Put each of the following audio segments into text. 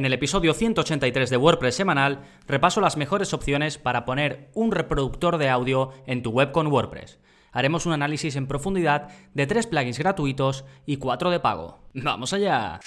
En el episodio 183 de WordPress semanal repaso las mejores opciones para poner un reproductor de audio en tu web con WordPress. Haremos un análisis en profundidad de tres plugins gratuitos y cuatro de pago. ¡Vamos allá!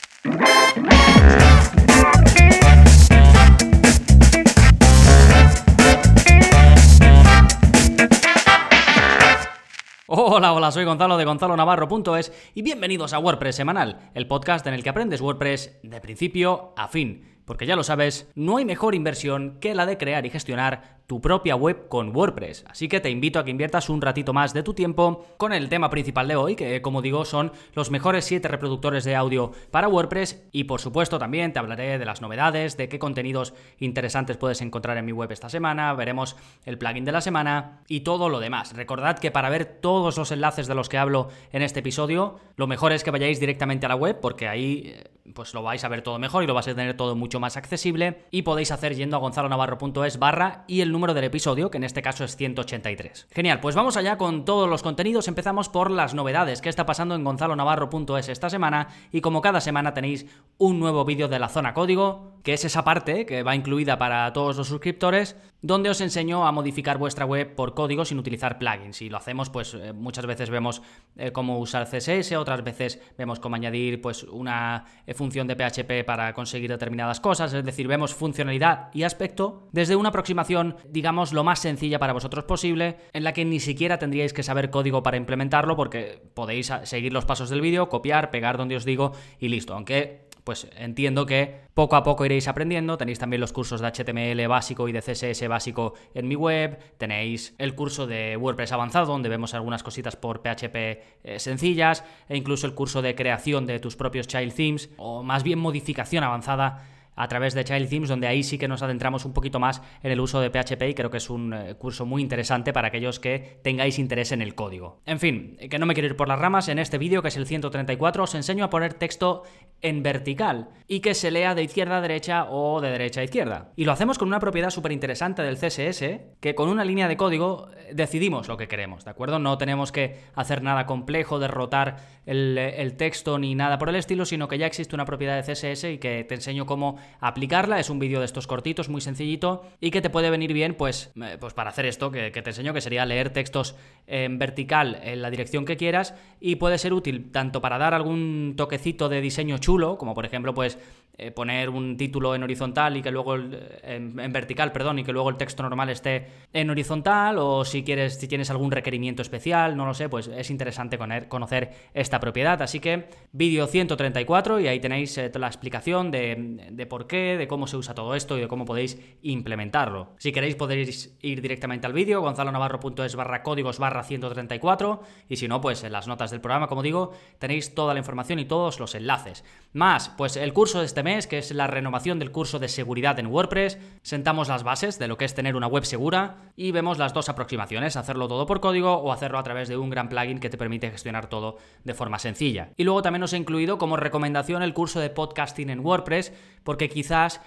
Hola, hola, soy Gonzalo de gonzalonavarro.es y bienvenidos a WordPress Semanal, el podcast en el que aprendes WordPress de principio a fin. Porque ya lo sabes, no hay mejor inversión que la de crear y gestionar tu propia web con WordPress. Así que te invito a que inviertas un ratito más de tu tiempo con el tema principal de hoy, que como digo son los mejores 7 reproductores de audio para WordPress y por supuesto también te hablaré de las novedades, de qué contenidos interesantes puedes encontrar en mi web esta semana, veremos el plugin de la semana y todo lo demás. Recordad que para ver todos los enlaces de los que hablo en este episodio, lo mejor es que vayáis directamente a la web porque ahí eh, pues lo vais a ver todo mejor y lo vais a tener todo mucho más accesible y podéis hacer yendo a gonzalonavarro.es barra y el número del episodio, que en este caso es 183. Genial, pues vamos allá con todos los contenidos. Empezamos por las novedades que está pasando en gonzalonavarro.es esta semana y como cada semana tenéis un nuevo vídeo de la zona código, que es esa parte que va incluida para todos los suscriptores, donde os enseño a modificar vuestra web por código sin utilizar plugins. Y lo hacemos, pues eh, muchas veces vemos eh, cómo usar CSS, otras veces vemos cómo añadir pues una eh, función de PHP para conseguir determinadas cosas, es decir, vemos funcionalidad y aspecto desde una aproximación, digamos, lo más sencilla para vosotros posible, en la que ni siquiera tendríais que saber código para implementarlo porque podéis seguir los pasos del vídeo, copiar, pegar donde os digo y listo. Aunque pues entiendo que poco a poco iréis aprendiendo. Tenéis también los cursos de HTML básico y de CSS básico en mi web. Tenéis el curso de WordPress avanzado, donde vemos algunas cositas por PHP eh, sencillas. E incluso el curso de creación de tus propios child themes, o más bien modificación avanzada a través de Child Themes, donde ahí sí que nos adentramos un poquito más en el uso de PHP y creo que es un eh, curso muy interesante para aquellos que tengáis interés en el código. En fin, que no me quiero ir por las ramas, en este vídeo, que es el 134, os enseño a poner texto en vertical y que se lea de izquierda a derecha o de derecha a izquierda. Y lo hacemos con una propiedad súper interesante del CSS, que con una línea de código eh, decidimos lo que queremos, ¿de acuerdo? No tenemos que hacer nada complejo, derrotar el, el texto ni nada por el estilo, sino que ya existe una propiedad de CSS y que te enseño cómo aplicarla. Es un vídeo de estos cortitos, muy sencillito, y que te puede venir bien, pues, eh, pues para hacer esto que, que te enseño, que sería leer textos en vertical en la dirección que quieras, y puede ser útil tanto para dar algún toquecito de diseño chulo, como por ejemplo, pues eh, poner un título en horizontal y que luego en, vertical, perdón, y que luego el texto normal esté en horizontal o si quieres si tienes algún requerimiento especial, no lo sé, pues es interesante conocer esta propiedad. Así que vídeo 134 y ahí tenéis eh, la explicación de, de, por qué, de cómo se usa todo esto y de cómo podéis implementarlo. Si queréis podéis ir directamente al vídeo, gonzalonavarro.es barra códigos barra 134 y si no, pues en las notas del programa, como digo, tenéis toda la información y todos los enlaces. Más, pues el curso de este mes, que es la renovación del curso de seguridad en WordPress. Sentamos las bases de lo que es tener una web segura y vemos las dos aproximaciones, hacerlo todo por código o hacerlo a través de un gran plugin que te permite gestionar todo de forma sencilla. Y luego también os he incluido como recomendación el curso de podcasting en WordPress, porque quizás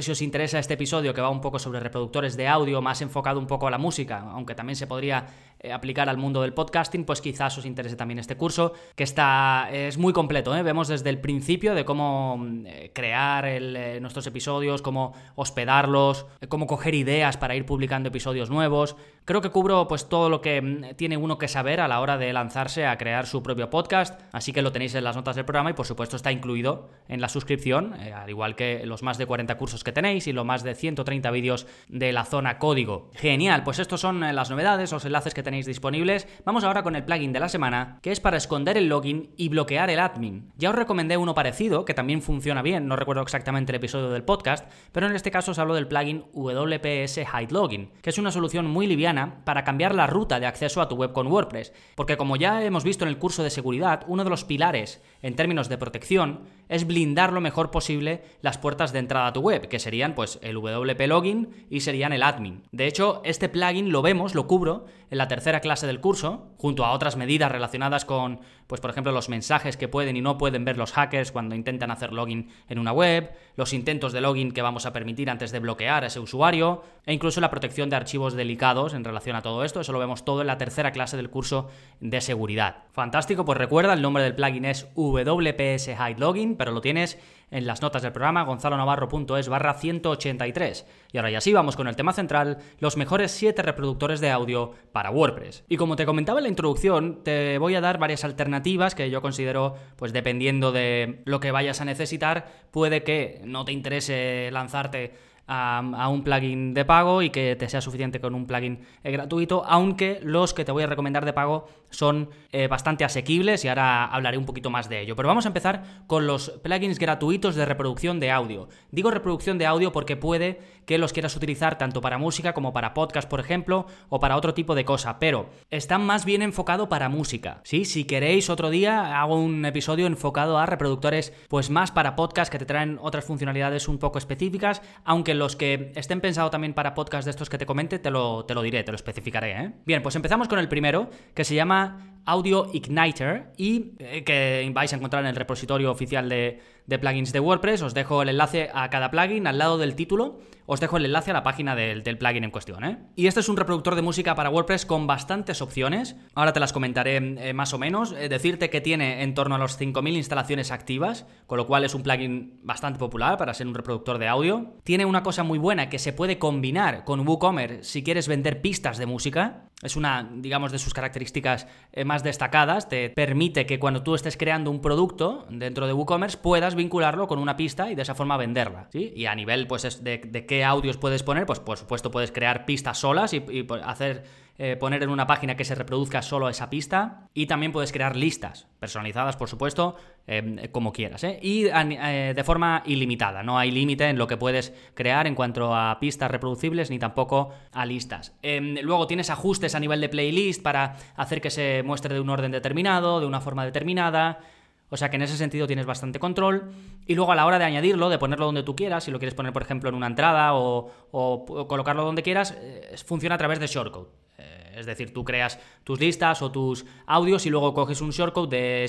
si os interesa este episodio que va un poco sobre reproductores de audio, más enfocado un poco a la música, aunque también se podría eh, aplicar al mundo del podcasting, pues quizás os interese también este curso, que está es muy completo. ¿eh? Vemos desde el principio de cómo mm, eh, crear nuestros episodios, cómo hospedarlos, cómo coger ideas para ir publicando episodios nuevos. Creo que cubro pues todo lo que mm, tiene uno que saber a la hora de lanzarse a crear su propio podcast, así que lo tenéis en las notas del programa y por supuesto está incluido en la suscripción, al igual que los más de 40 cursos que tenéis y lo más de 130 vídeos de la zona código. Genial, pues estos son eh, las novedades, los enlaces que tenéis disponibles. Vamos ahora con el plugin de la semana, que es para esconder el login y bloquear el admin. Ya os recomendé uno parecido, que también funciona bien, no recuerdo exactamente el episodio del podcast, pero en este caso os hablo del plugin WPS Hide Login, que es una solución muy liviana para cambiar la ruta de acceso a tu web con WordPress, porque como ya hemos visto en el curso de seguridad, uno de los pilares en términos de protección es blindar lo mejor posible las puertas de entrada a tu web, que serían pues el WP Login y serían el admin. De hecho, este plugin lo vemos, lo cubro en la tercera clase del curso, junto a otras medidas relacionadas con, pues por ejemplo, los mensajes que pueden y no pueden ver los hackers cuando intentan hacer login en una web, los intentos de login que vamos a permitir antes de bloquear a ese usuario, e incluso la protección de archivos delicados en relación a todo esto. Eso lo vemos todo en la tercera clase del curso de seguridad. Fantástico, pues recuerda, el nombre del plugin es WPS Hide Login, pero lo tienes en las notas del programa, gonzalonavarro.es barra 183. Y ahora ya sí, vamos con el tema central, los mejores 7 reproductores de audio para WordPress. Y como te comentaba en la introducción, te voy a dar varias alternativas que yo considero, pues dependiendo de lo que vayas a necesitar, puede que no te interese lanzarte a, un plugin de pago y que te sea suficiente con un plugin eh, gratuito, aunque los que te voy a recomendar de pago son eh, bastante asequibles y ahora hablaré un poquito más de ello. Pero vamos a empezar con los plugins gratuitos de reproducción de audio. Digo reproducción de audio porque puede que los quieras utilizar tanto para música como para podcast, por ejemplo, o para otro tipo de cosa, pero están más bien enfocados para música. ¿sí? Si queréis otro día hago un episodio enfocado a reproductores pues más para podcast que te traen otras funcionalidades un poco específicas, aunque los que estén pensados también para podcast de estos que te comente, te lo, te lo diré, te lo especificaré. ¿eh? Bien, pues empezamos con el primero, que se llama Audio Igniter y eh, que vais a encontrar en el repositorio oficial de, de plugins de WordPress. Os dejo el enlace a cada plugin al lado del título os dejo el enlace a la página del, plugin en cuestión. ¿eh? Y este es un reproductor de música para WordPress con bastantes opciones. Ahora te las comentaré eh, más o menos. Eh, decirte que tiene en torno a los 5.000 instalaciones activas, con lo cual es un plugin bastante popular para ser un reproductor de audio. Tiene una cosa muy buena que se puede combinar con WooCommerce si quieres vender pistas de música. Es una, digamos, de sus características más destacadas. Te permite que cuando tú estés creando un producto dentro de WooCommerce puedas vincularlo con una pista y de esa forma venderla. Y a nivel pues, de, de qué audios puedes poner, pues por supuesto puedes crear pistas solas y, hacer eh, poner en una página que se reproduzca solo esa pista y también puedes crear listas personalizadas, por supuesto, em, como quieras. ¿eh? Y eh, de forma ilimitada, no hay límite en lo que puedes crear en cuanto a pistas reproducibles ni tampoco a listas. Em, luego tienes ajustes a nivel de playlist para hacer que se muestre de un orden determinado, de una forma determinada. O sea que en ese sentido tienes bastante control. Y luego a la hora de añadirlo, de ponerlo donde tú quieras, si lo quieres poner, por ejemplo, en una entrada o, colocarlo donde quieras, eh, funciona a través de shortcode. Eh, es decir, tú creas tus listas o tus audios y luego coges un shortcode de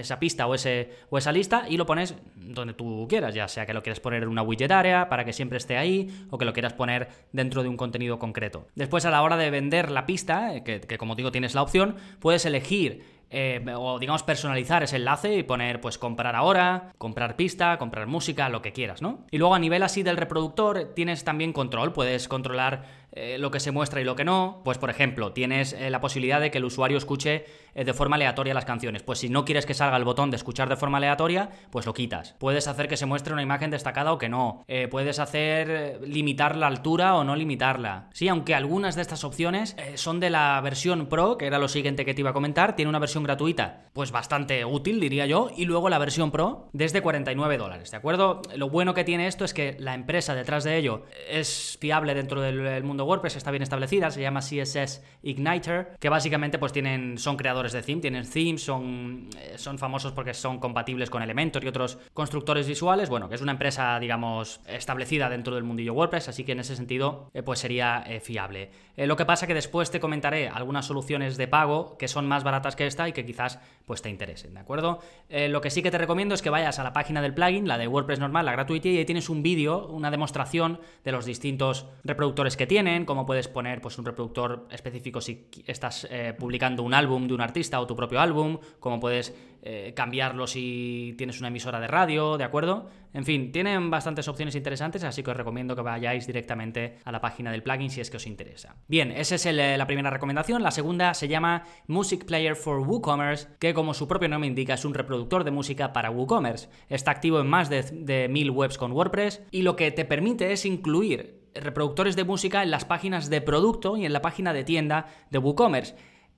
esa pista o, ese, o esa lista y lo pones donde tú quieras, ya sea que lo quieras poner en una widget área para que siempre esté ahí o que lo quieras poner dentro de un contenido concreto. Después, a la hora de vender la pista, eh, que, que como digo tienes la opción, puedes elegir eh, o digamos personalizar ese enlace y poner pues comprar ahora, comprar pista, comprar música, lo que quieras, ¿no? Y luego a nivel así del reproductor tienes también control, puedes controlar eh, lo que se muestra y lo que no. Pues por ejemplo, tienes eh, la posibilidad de que el usuario escuche de forma aleatoria las canciones. Pues si no quieres que salga el botón de escuchar de forma aleatoria, pues lo quitas. Puedes hacer que se muestre una imagen destacada o que no. puedes hacer limitar la altura o no limitarla. Sí, aunque algunas de estas opciones son de la versión Pro, que era lo siguiente que te iba a comentar, tiene una versión gratuita, pues bastante útil, diría yo, y luego la versión Pro desde 49 dólares, ¿de acuerdo? Lo bueno que tiene esto es que la empresa detrás de ello es fiable dentro del mundo WordPress, está bien establecida, se llama CSS Igniter, que básicamente pues tienen, son creadores de theme, tienen themes, son, eh, son famosos porque son compatibles con Elementor y otros constructores visuales, bueno, que es una empresa, digamos, establecida dentro del mundillo WordPress, así que en ese sentido, eh, pues sería eh, fiable. lo que pasa que después te comentaré algunas soluciones de pago que son más baratas que esta y que quizás pues te interesen, ¿de acuerdo? Eh, lo que sí que te recomiendo es que vayas a la página del plugin, la de WordPress normal, la gratuita, y ahí tienes un vídeo, una demostración de los distintos reproductores que tienen, cómo puedes poner pues, un reproductor específico si estás eh, publicando un álbum de un artista o tu propio álbum, cómo puedes eh, cambiarlo si tienes una emisora de radio, ¿de acuerdo? En fin, tienen bastantes opciones interesantes, así que os recomiendo que vayáis directamente a la página del plugin si es que os interesa. Bien, esa es la primera recomendación. La segunda se llama Music Player for WooCommerce, que como su propio nombre indica es un reproductor de música para WooCommerce. Está activo en más de, de mil webs con WordPress y lo que te permite es incluir reproductores de música en las páginas de producto y en la página de tienda de WooCommerce.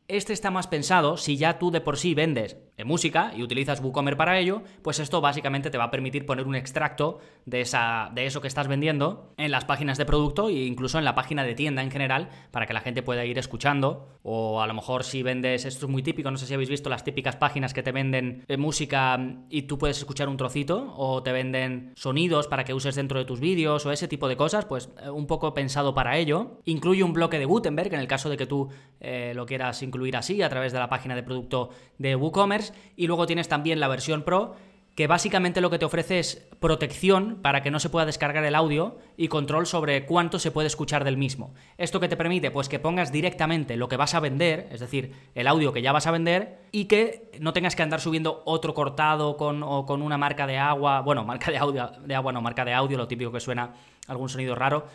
Este está más pensado si ya tú de por sí vendes en música y utilizas WooCommerce para ello, pues esto básicamente te va a permitir poner un extracto de, esa, de eso que estás vendiendo en las páginas de producto e incluso en la página de tienda en general para que la gente pueda ir escuchando. O a lo mejor si vendes, esto es muy típico, no sé si habéis visto las típicas páginas que te venden eh, música y tú puedes escuchar un trocito o te venden sonidos para que uses dentro de tus vídeos o ese tipo de cosas, pues eh, un poco pensado para ello. Incluye un bloque de Gutenberg en el caso de que tú eh, lo quieras incluir así a través de la página de producto de WooCommerce y luego tienes también la versión Pro que básicamente lo que te ofrece es protección para que no se pueda descargar el audio y control sobre cuánto se puede escuchar del mismo. ¿Esto que te permite? Pues que pongas directamente lo que vas a vender, es decir, el audio que ya vas a vender, y que no tengas que andar subiendo otro cortado con, o con una marca de agua, bueno, marca de audio, de agua no, marca de audio, lo típico que suena algún sonido raro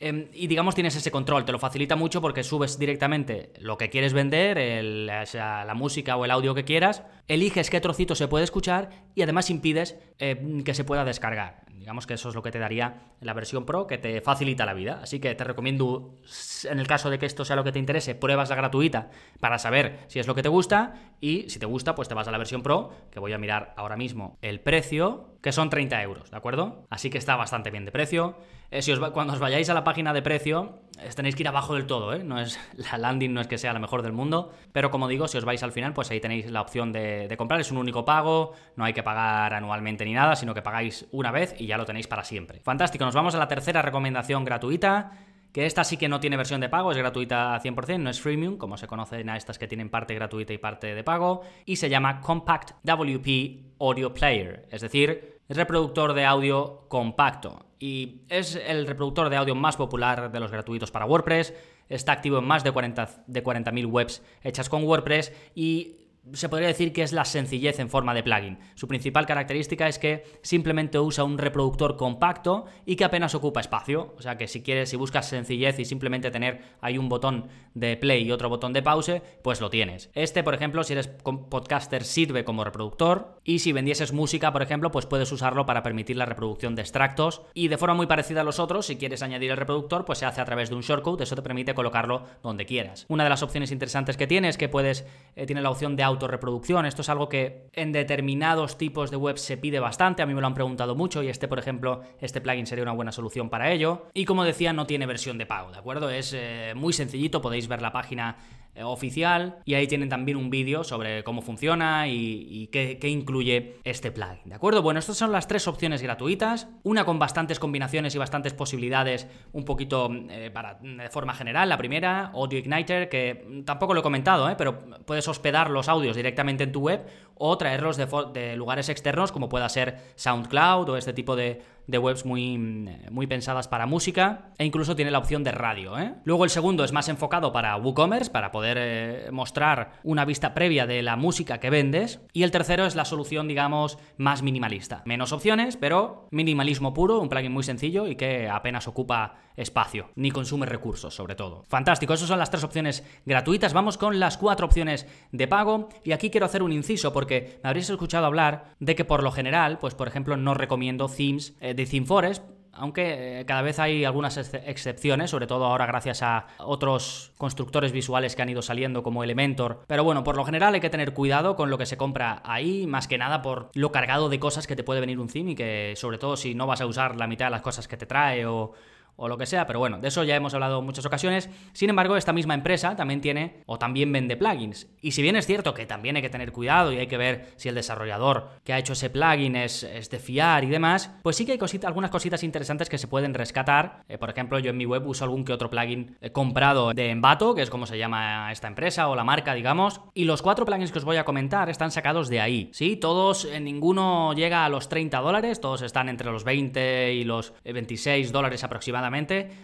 Em, y digamos tienes ese control, te lo facilita mucho porque subes directamente lo que quieres vender, la música o el audio que quieras, eliges qué trocito se puede escuchar y además impides eh, que se pueda descargar. Digamos que eso es lo que te daría la versión Pro, que te facilita la vida. Así que te recomiendo, en el caso de que esto sea lo que te interese, pruebas la gratuita para saber si es lo que te gusta. Y si te gusta, pues te vas a la versión Pro, que voy a mirar ahora mismo el precio, que son 30 euros, ¿de acuerdo? Así que está bastante bien de precio. Eh, si os cuando os vayáis a la página de precio, tenéis que ir abajo del todo, ¿eh? No es, la landing no es que sea la mejor del mundo, pero como digo, si os vais al final, pues ahí tenéis la opción de, comprar. Es un único pago, no hay que pagar anualmente ni nada, sino que pagáis una vez ya lo tenéis para siempre. Fantástico, nos vamos a la tercera recomendación gratuita que esta sí que no tiene versión de pago, es gratuita 100%, no es freemium, como se conocen a estas que tienen parte gratuita y parte de pago, y se llama Compact WP Audio Player, es decir, reproductor de audio compacto, y es el reproductor de audio más popular de los gratuitos para WordPress, está activo en más de 40.000 de 40 webs hechas con WordPress y se podría decir que es la sencillez en forma de plugin. Su principal característica es que simplemente usa un reproductor compacto y que apenas ocupa espacio. O sea que si quieres, si buscas sencillez y simplemente tener ahí un botón de play y otro botón de pause, pues lo tienes. Este, por ejemplo, si eres podcaster, sirve como reproductor. Y si vendieses música, por ejemplo, pues puedes usarlo para permitir la reproducción de extractos. Y de forma muy parecida a los otros, si quieres añadir el reproductor, pues se hace a través de un shortcut. Eso te permite colocarlo donde quieras. Una de las opciones interesantes que tiene es que puedes, eh, tiene la opción de autorreproducción. Esto es algo que en determinados tipos de web se pide bastante, a mí me lo han preguntado mucho y este, por ejemplo, este plugin sería una buena solución para ello. Y como decía, no tiene versión de pago, ¿de acuerdo? Es eh, muy sencillito, podéis ver la página eh, oficial y ahí tienen también un vídeo sobre cómo funciona y, qué, incluye este plugin, ¿de acuerdo? Bueno, estas son las tres opciones gratuitas, una con bastantes combinaciones y bastantes posibilidades un poquito eh, para, de forma general, la primera, Audio Igniter, que tampoco lo he comentado, pero puedes hospedar los audios directamente en tu web o traerlos de lugares externos como pueda ser SoundCloud o este tipo de, webs muy, muy pensadas para música e incluso tiene la opción de radio. ¿eh? Luego el segundo es más enfocado para WooCommerce, para poder eh, mostrar una vista previa de la música que vendes. Y el tercero es la solución, digamos, más minimalista. Menos opciones, pero minimalismo puro, un plugin muy sencillo y que apenas ocupa espacio, ni consume recursos sobre todo. Fantástico, esas son las tres opciones gratuitas. Vamos con las cuatro opciones de pago y aquí quiero hacer un inciso porque me habréis escuchado hablar de que por lo general, pues por ejemplo, no recomiendo themes eh, de ThemeForest aunque eh, cada vez hay algunas excepciones, sobre todo ahora gracias a otros constructores visuales que han ido saliendo como Elementor. Pero bueno, por lo general hay que tener cuidado con lo que se compra ahí, más que nada por lo cargado de cosas que te puede venir un theme y que sobre todo si no vas a usar la mitad de las cosas que te trae o o lo que sea, pero bueno, de eso ya hemos hablado en muchas ocasiones. Sin embargo, esta misma empresa también tiene o también vende plugins. Y si bien es cierto que también hay que tener cuidado y hay que ver si el desarrollador que ha hecho ese plugin es, de fiar y demás, pues sí que hay algunas cositas interesantes que se pueden rescatar. Eh, por ejemplo, yo en mi web uso algún que otro plugin eh, comprado de Envato, que es como se llama esta empresa o la marca, digamos. Y los cuatro plugins que os voy a comentar están sacados de ahí. Sí, todos, eh, ninguno llega a los 30 dólares, todos están entre los 20 y los 26 dólares aproximadamente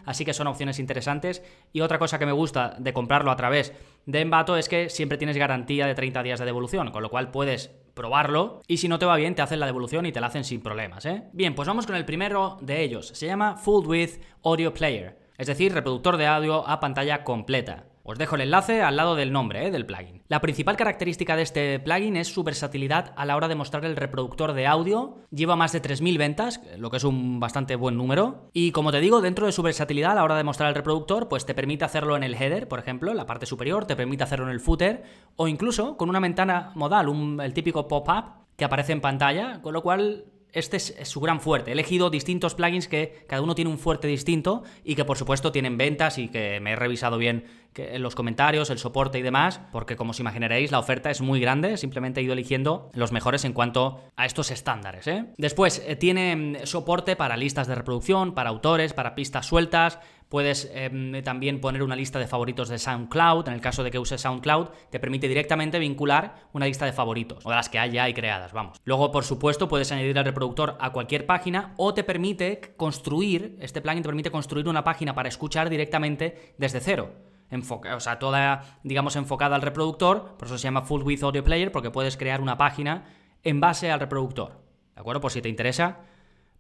así que son opciones interesantes. Y otra cosa que me gusta de comprarlo a través de Envato es que siempre tienes garantía de 30 días de devolución, con lo cual puedes probarlo y si no te va bien te hacen la devolución y te la hacen sin problemas, ¿eh? Bien, pues vamos con el primero de ellos. Se llama Full Width Audio Player, es decir, reproductor de audio a pantalla completa. Os dejo el enlace al lado del nombre ¿eh? del plugin. La principal característica de este plugin es su versatilidad a la hora de mostrar el reproductor de audio. Lleva más de 3.000 ventas, lo que es un bastante buen número. Y como te digo, dentro de su versatilidad a la hora de mostrar el reproductor, pues te permite hacerlo en el header, por ejemplo, en la parte superior, te permite hacerlo en el footer, o incluso con una ventana modal, el típico pop-up que aparece en pantalla, con lo cual este es, su gran fuerte. He elegido distintos plugins que cada uno tiene un fuerte distinto y que por supuesto tienen ventas y que me he revisado bien en los comentarios, el soporte y demás, porque como os imaginaréis la oferta es muy grande, simplemente he ido eligiendo los mejores en cuanto a estos estándares. ¿eh? Después eh, tiene mm, soporte para listas de reproducción, para autores, para pistas sueltas, Puedes em, también poner una lista de favoritos de SoundCloud. En el caso de que uses SoundCloud, te permite directamente vincular una lista de favoritos, o de las que hay ya creadas, vamos. Luego, por supuesto, puedes añadir el reproductor a cualquier página o te permite construir, este plugin te permite construir una página para escuchar directamente desde cero. Enfoca, o sea, toda, digamos, enfocada al reproductor, por eso se llama Full Width Audio Player, porque puedes crear una página en base al reproductor. ¿De acuerdo? Por si te interesa,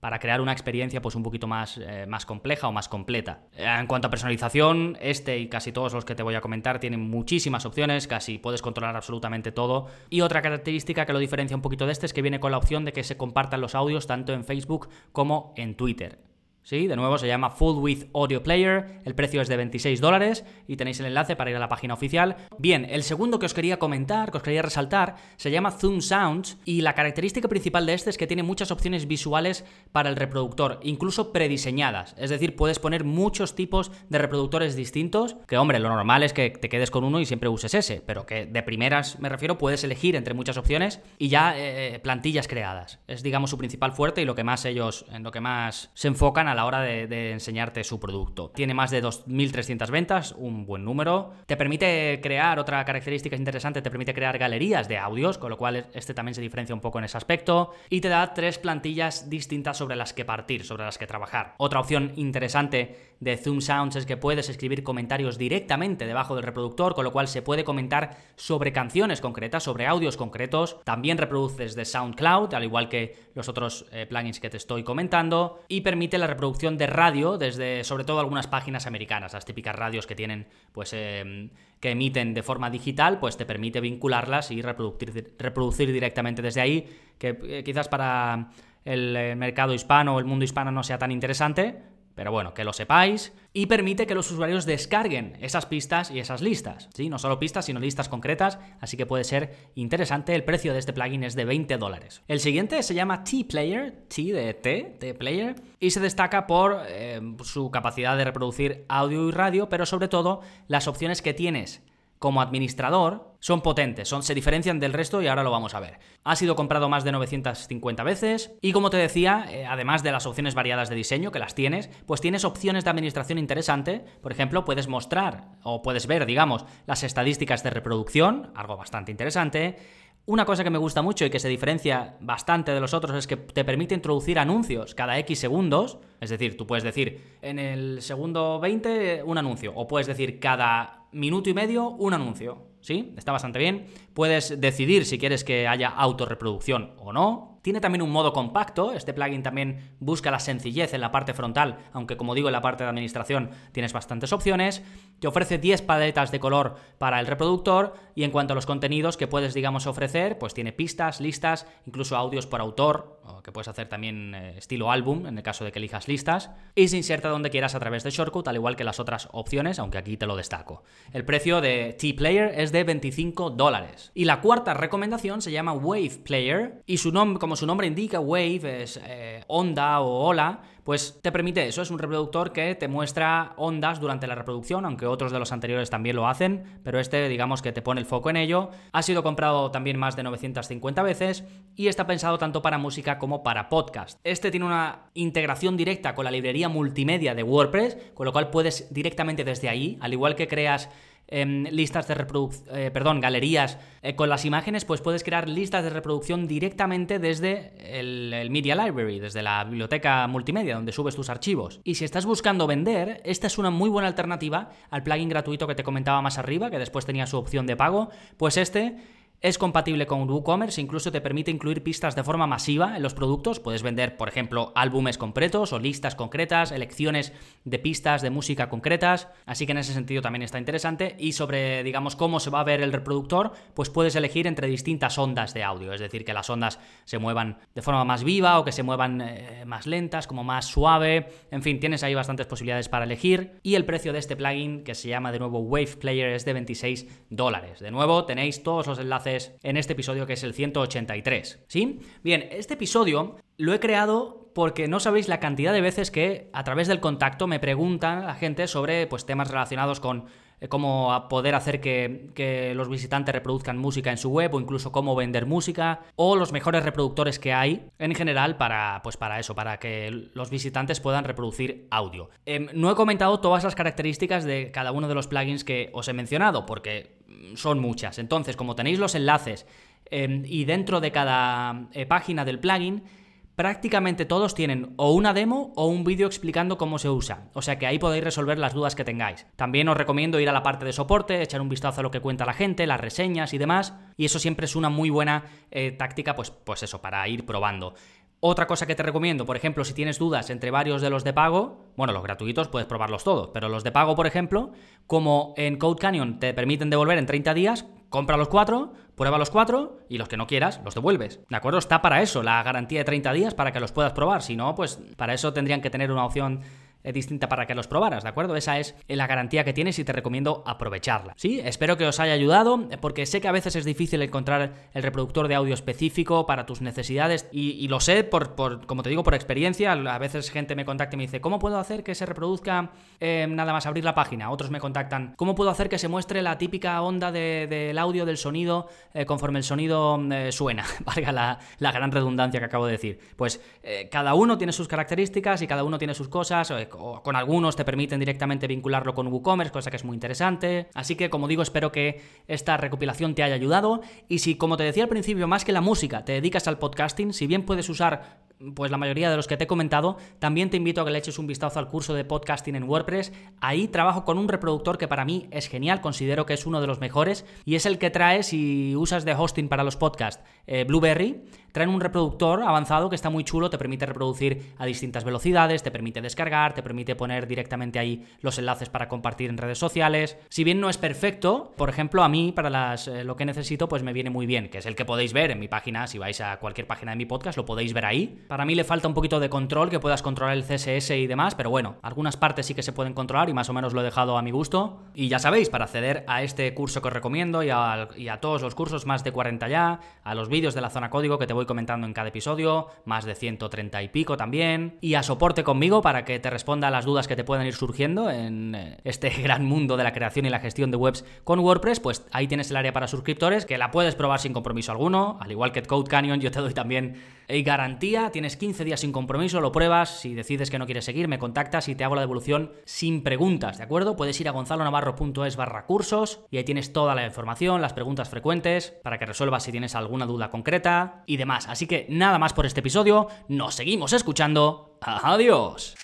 para crear una experiencia pues un poquito más, eh, más compleja o más completa. En cuanto a personalización, este y casi todos los que te voy a comentar tienen muchísimas opciones, casi puedes controlar absolutamente todo. Y otra característica que lo diferencia un poquito de este es que viene con la opción de que se compartan los audios tanto en Facebook como en Twitter. ¿Sí? De nuevo se llama Full With Audio Player, el precio es de 26 dólares y tenéis el enlace para ir a la página oficial. Bien, el segundo que os quería comentar, que os quería resaltar, se llama Zoom Sounds y la característica principal de este es que tiene muchas opciones visuales para el reproductor, incluso prediseñadas. Es decir, puedes poner muchos tipos de reproductores distintos, que hombre, lo normal es que te quedes con uno y siempre uses ese, pero que de primeras me refiero, puedes elegir entre muchas opciones y ya eh, plantillas creadas. Es digamos su principal fuerte y lo que más ellos, en lo que más se enfocan a la hora de, enseñarte su producto. Tiene más de 2.300 ventas, un buen número. Te permite crear, otra característica interesante, te permite crear galerías de audios, con lo cual este también se diferencia un poco en ese aspecto. Y te da tres plantillas distintas sobre las que partir, sobre las que trabajar. Otra opción interesante de Zoom Sounds es que puedes escribir comentarios directamente debajo del reproductor, con lo cual se puede comentar sobre canciones concretas, sobre audios concretos. También reproduces de SoundCloud, al igual que los otros eh, plugins que te estoy comentando. Y permite la reproducción de radio desde sobre todo algunas páginas americanas, las típicas radios que tienen pues em, que emiten de forma digital, pues te permite vincularlas y reproducir, reproducir directamente desde ahí, que eh, quizás para el mercado hispano o el mundo hispano no sea tan interesante, pero bueno, que lo sepáis. Y permite que los usuarios descarguen esas pistas y esas listas. ¿sí? No solo pistas, sino listas concretas. Así que puede ser interesante. El precio de este plugin es de 20 dólares. El siguiente se llama T-Player. T de T, T-Player. Y se destaca por eh, su capacidad de reproducir audio y radio, pero sobre todo las opciones que tienes como administrador son potentes, son, se diferencian del resto y ahora lo vamos a ver. Ha sido comprado más de 950 veces y como te decía, eh, además de las opciones variadas de diseño que las tienes, pues tienes opciones de administración interesante. Por ejemplo, puedes mostrar o puedes ver, digamos, las estadísticas de reproducción, algo bastante interesante. Una cosa que me gusta mucho y que se diferencia bastante de los otros es que te permite introducir anuncios cada X segundos. Es decir, tú puedes decir en el segundo 20 un anuncio o puedes decir cada minuto y medio un anuncio. ¿Sí? Está bastante bien. Puedes decidir si quieres que haya autorreproducción o no. Tiene también un modo compacto, este plugin también busca la sencillez en la parte frontal, aunque como digo en la parte de administración tienes bastantes opciones. Te ofrece 10 paletas de color para el reproductor y en cuanto a los contenidos que puedes digamos ofrecer, pues tiene pistas, listas, incluso audios por autor, que puedes hacer también eh, estilo álbum en el caso de que elijas listas, y se inserta donde quieras a través de Shortcut, al igual que las otras opciones, aunque aquí te lo destaco. El precio de T-Player es de 25 dólares. Y la cuarta recomendación se llama Wave Player y su como su nombre indica, Wave es eh, onda o ola, pues te permite eso, es un reproductor que te muestra ondas durante la reproducción, aunque otros de los anteriores también lo hacen, pero este digamos que te pone el foco en ello. Ha sido comprado también más de 950 veces y está pensado tanto para música como para podcast. Este tiene una integración directa con la librería multimedia de WordPress, con lo cual puedes directamente desde ahí, al igual que creas Em, listas de reproducción, eh, perdón, galerías eh, con las imágenes, pues puedes crear listas de reproducción directamente desde el, Media Library, desde la biblioteca multimedia donde subes tus archivos. Y si estás buscando vender, esta es una muy buena alternativa al plugin gratuito que te comentaba más arriba, que después tenía su opción de pago, pues este es compatible con WooCommerce, incluso te permite incluir pistas de forma masiva en los productos. Puedes vender, por ejemplo, álbumes concretos o listas concretas, elecciones de pistas de música concretas. Así que en ese sentido también está interesante. Y sobre, digamos, cómo se va a ver el reproductor, pues puedes elegir entre distintas ondas de audio. Es decir, que las ondas se muevan de forma más viva o que se muevan eh, más lentas, como más suave. En fin, tienes ahí bastantes posibilidades para elegir. Y el precio de este plugin, que se llama de nuevo Wave Player, es de 26 dólares. De nuevo, tenéis todos los enlaces en este episodio que es el 183. ¿Sí? Bien, este episodio lo he creado porque no sabéis la cantidad de veces que a través del contacto me preguntan la gente sobre pues, temas relacionados con eh, cómo poder hacer que, que, los visitantes reproduzcan música en su web o incluso cómo vender música o los mejores reproductores que hay en general para, pues para eso, para que los visitantes puedan reproducir audio. Em, no he comentado todas las características de cada uno de los plugins que os he mencionado porque son muchas. Entonces, como tenéis los enlaces em, y dentro de cada eh, página del plugin, prácticamente todos tienen o una demo o un vídeo explicando cómo se usa. O sea que ahí podéis resolver las dudas que tengáis. También os recomiendo ir a la parte de soporte, echar un vistazo a lo que cuenta la gente, las reseñas y demás. Y eso siempre es una muy buena eh, táctica, pues, pues eso, para ir probando. Otra cosa que te recomiendo, por ejemplo, si tienes dudas entre varios de los de pago, bueno, los gratuitos puedes probarlos todos, pero los de pago, por ejemplo, como en Code Canyon te permiten devolver en 30 días, compra los cuatro, prueba los cuatro y los que no quieras los devuelves. ¿De acuerdo? Está para eso, la garantía de 30 días para que los puedas probar. Si no, pues para eso tendrían que tener una opción distinta para que los probaras, ¿de acuerdo? Esa es la garantía que tienes y te recomiendo aprovecharla. Sí, espero que os haya ayudado, porque sé que a veces es difícil encontrar el reproductor de audio específico para tus necesidades y, lo sé por, como te digo, por experiencia. A veces gente me contacta y me dice, ¿cómo puedo hacer que se reproduzca eh, nada más abrir la página? Otros me contactan, ¿cómo puedo hacer que se muestre la típica onda del audio, del sonido, eh, conforme el sonido suena? Valga la, gran redundancia que acabo de decir. Pues cada uno tiene sus características y cada uno tiene sus cosas o con algunos te permiten directamente vincularlo con WooCommerce, cosa que es muy interesante. Así que, como digo, espero que esta recopilación te haya ayudado. Y si, como te decía al principio, más que la música, te dedicas al podcasting, si bien puedes usar pues la mayoría de los que te he comentado, también te invito a que le eches un vistazo al curso de podcasting en WordPress. Ahí trabajo con un reproductor que para mí es genial, considero que es uno de los mejores y es el que trae si usas de hosting para los podcasts eh, Blueberry. Traen un reproductor avanzado que está muy chulo, te permite reproducir a distintas velocidades, te permite descargar, te permite poner directamente ahí los enlaces para compartir en redes sociales. Si bien no es perfecto, por ejemplo, a mí para las, eh, lo que necesito pues me viene muy bien, que es el que podéis ver en mi página, si vais a cualquier página de mi podcast lo podéis ver ahí para mí le falta un poquito de control, que puedas controlar el CSS y demás, pero bueno, algunas partes sí que se pueden controlar y más o menos lo he dejado a mi gusto. Y ya sabéis, para acceder a este curso que os recomiendo y a, todos los cursos, más de 40 ya, a los vídeos de la zona código que te voy comentando en cada episodio, más de 130 y pico también, y a soporte conmigo para que te responda a las dudas que te puedan ir surgiendo en eh, este gran mundo de la creación y la gestión de webs con WordPress, pues ahí tienes el área para suscriptores que la puedes probar sin compromiso alguno, al igual que Code Canyon, yo te doy también garantía tienes 15 días sin compromiso, lo pruebas, si decides que no quieres seguir, me contactas y te hago la devolución sin preguntas, ¿de acuerdo? Puedes ir a gonzalonavarro.es barra cursos y ahí tienes toda la información, las preguntas frecuentes, para que resuelvas si tienes alguna duda concreta y demás. Así que nada más por este episodio, nos seguimos escuchando. Adiós.